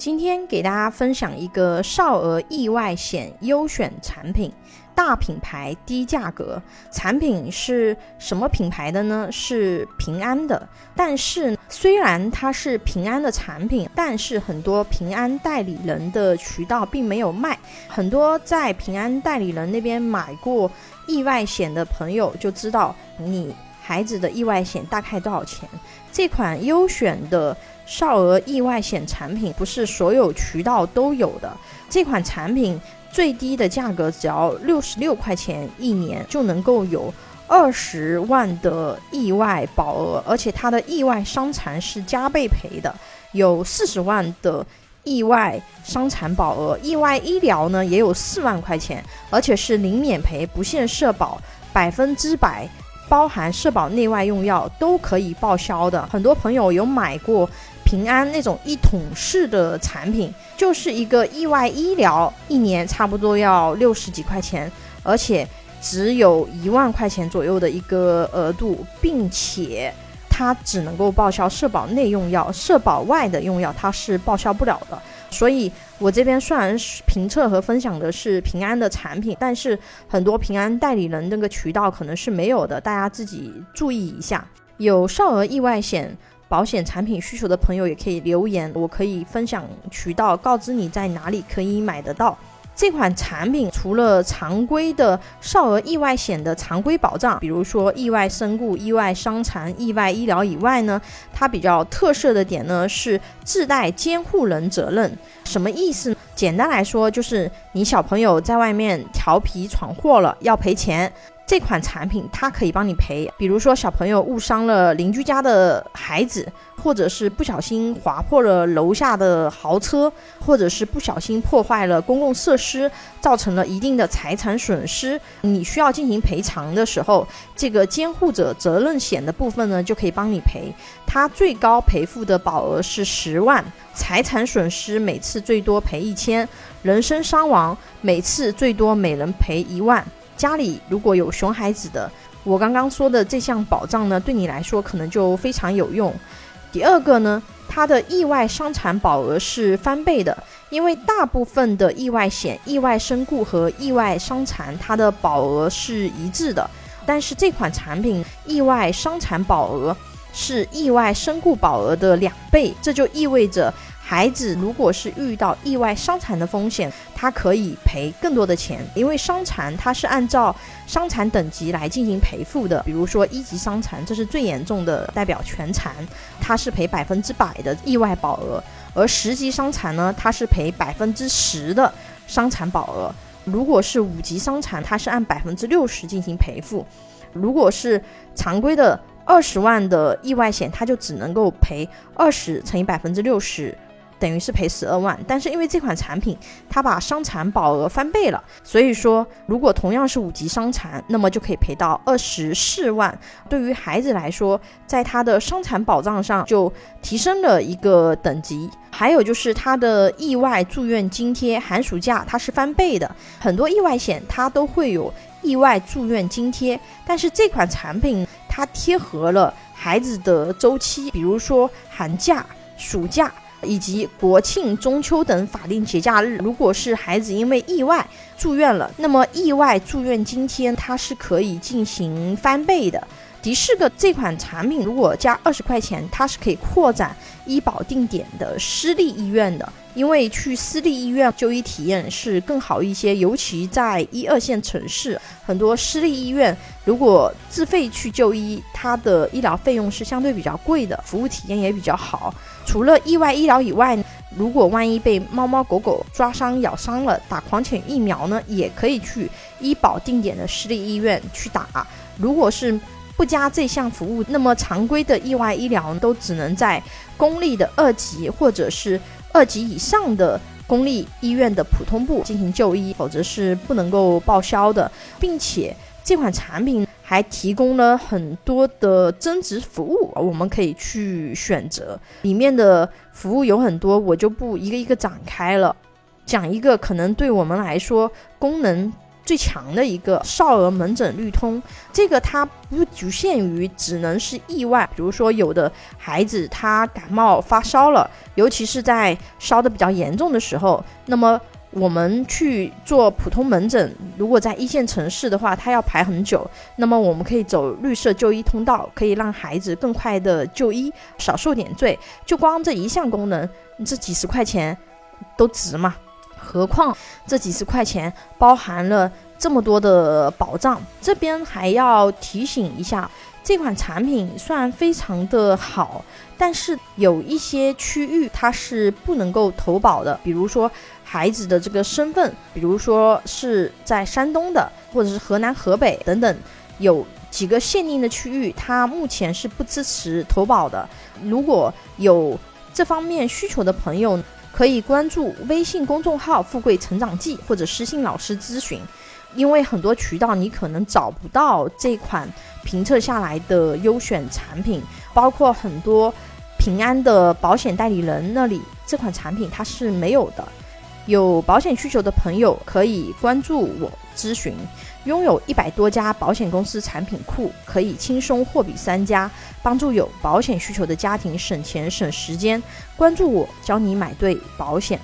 今天给大家分享一个少儿意外险优选产品，大品牌低价格。产品是什么品牌的呢？是平安的。但是虽然它是平安的产品，但是很多平安代理人的渠道并没有卖。很多在平安代理人那边买过意外险的朋友就知道，你孩子的意外险大概多少钱？这款优选的。少儿意外险产品不是所有渠道都有的。这款产品最低的价格只要六十六块钱一年，就能够有二十万的意外保额，而且它的意外伤残是加倍赔的，有四十万的意外伤残保额。意外医疗呢也有四万块钱，而且是零免赔，不限社保，百分之百包含社保内外用药都可以报销的。很多朋友有买过。平安那种一桶式的产品，就是一个意外医疗，一年差不多要六十几块钱，而且只有一万块钱左右的一个额度，并且它只能够报销社保内用药，社保外的用药它是报销不了的。所以我这边虽然是评测和分享的是平安的产品，但是很多平安代理人那个渠道可能是没有的，大家自己注意一下。有少儿意外险。保险产品需求的朋友也可以留言，我可以分享渠道，告知你在哪里可以买得到这款产品。除了常规的少儿意外险的常规保障，比如说意外身故、意外伤残、意外医疗以外呢，它比较特色的点呢是自带监护人责任。什么意思？简单来说，就是你小朋友在外面调皮闯祸了，要赔钱。这款产品它可以帮你赔，比如说小朋友误伤了邻居家的孩子，或者是不小心划破了楼下的豪车，或者是不小心破坏了公共设施，造成了一定的财产损失，你需要进行赔偿的时候，这个监护者责任险的部分呢就可以帮你赔，它最高赔付的保额是十万，财产损失每次最多赔一千，人身伤亡每次最多每人赔一万。家里如果有熊孩子的，我刚刚说的这项保障呢，对你来说可能就非常有用。第二个呢，它的意外伤残保额是翻倍的，因为大部分的意外险、意外身故和意外伤残，它的保额是一致的，但是这款产品意外伤残保额是意外身故保额的两倍，这就意味着。孩子如果是遇到意外伤残的风险，他可以赔更多的钱，因为伤残它是按照伤残等级来进行赔付的。比如说一级伤残，这是最严重的，代表全残，它是赔百分之百的意外保额；而十级伤残呢，它是赔百分之十的伤残保额。如果是五级伤残，它是按百分之六十进行赔付。如果是常规的二十万的意外险，它就只能够赔二十乘以百分之六十。等于是赔十二万，但是因为这款产品它把伤残保额翻倍了，所以说如果同样是五级伤残，那么就可以赔到二十四万。对于孩子来说，在他的伤残保障上就提升了一个等级。还有就是他的意外住院津贴，寒暑假它是翻倍的，很多意外险它都会有意外住院津贴，但是这款产品它贴合了孩子的周期，比如说寒假、暑假。以及国庆、中秋等法定节假日，如果是孩子因为意外住院了，那么意外住院津贴它是可以进行翻倍的。第四个，这款产品如果加二十块钱，它是可以扩展医保定点的私立医院的。因为去私立医院就医体验是更好一些，尤其在一二线城市，很多私立医院如果自费去就医，它的医疗费用是相对比较贵的，服务体验也比较好。除了意外医疗以外，如果万一被猫猫狗狗抓伤、咬伤了，打狂犬疫苗呢，也可以去医保定点的私立医院去打。如果是不加这项服务，那么常规的意外医疗都只能在公立的二级或者是。二级以上的公立医院的普通部进行就医，否则是不能够报销的，并且这款产品还提供了很多的增值服务，我们可以去选择。里面的服务有很多，我就不一个一个展开了，讲一个可能对我们来说功能。最强的一个少儿门诊绿通。这个它不局限于只能是意外，比如说有的孩子他感冒发烧了，尤其是在烧的比较严重的时候，那么。我们去做普通门诊，如果在一线城市的话，他要排很久。那么我们可以走绿色就医通道，可以让孩子更快的就医，少受点罪。就光这一项功能，这几十块钱都值嘛？何况这几十块钱包含了这么多的保障。这边还要提醒一下，这款产品虽然非常的好，但是有一些区域它是不能够投保的，比如说。孩子的这个身份，比如说是在山东的，或者是河南、河北等等，有几个限定的区域，它目前是不支持投保的。如果有这方面需求的朋友，可以关注微信公众号“富贵成长记”或者私信老师咨询，因为很多渠道你可能找不到这款评测下来的优选产品，包括很多平安的保险代理人那里，这款产品它是没有的。有保险需求的朋友可以关注我咨询，拥有一百多家保险公司产品库，可以轻松货比三家，帮助有保险需求的家庭省钱省时间。关注我，教你买对保险。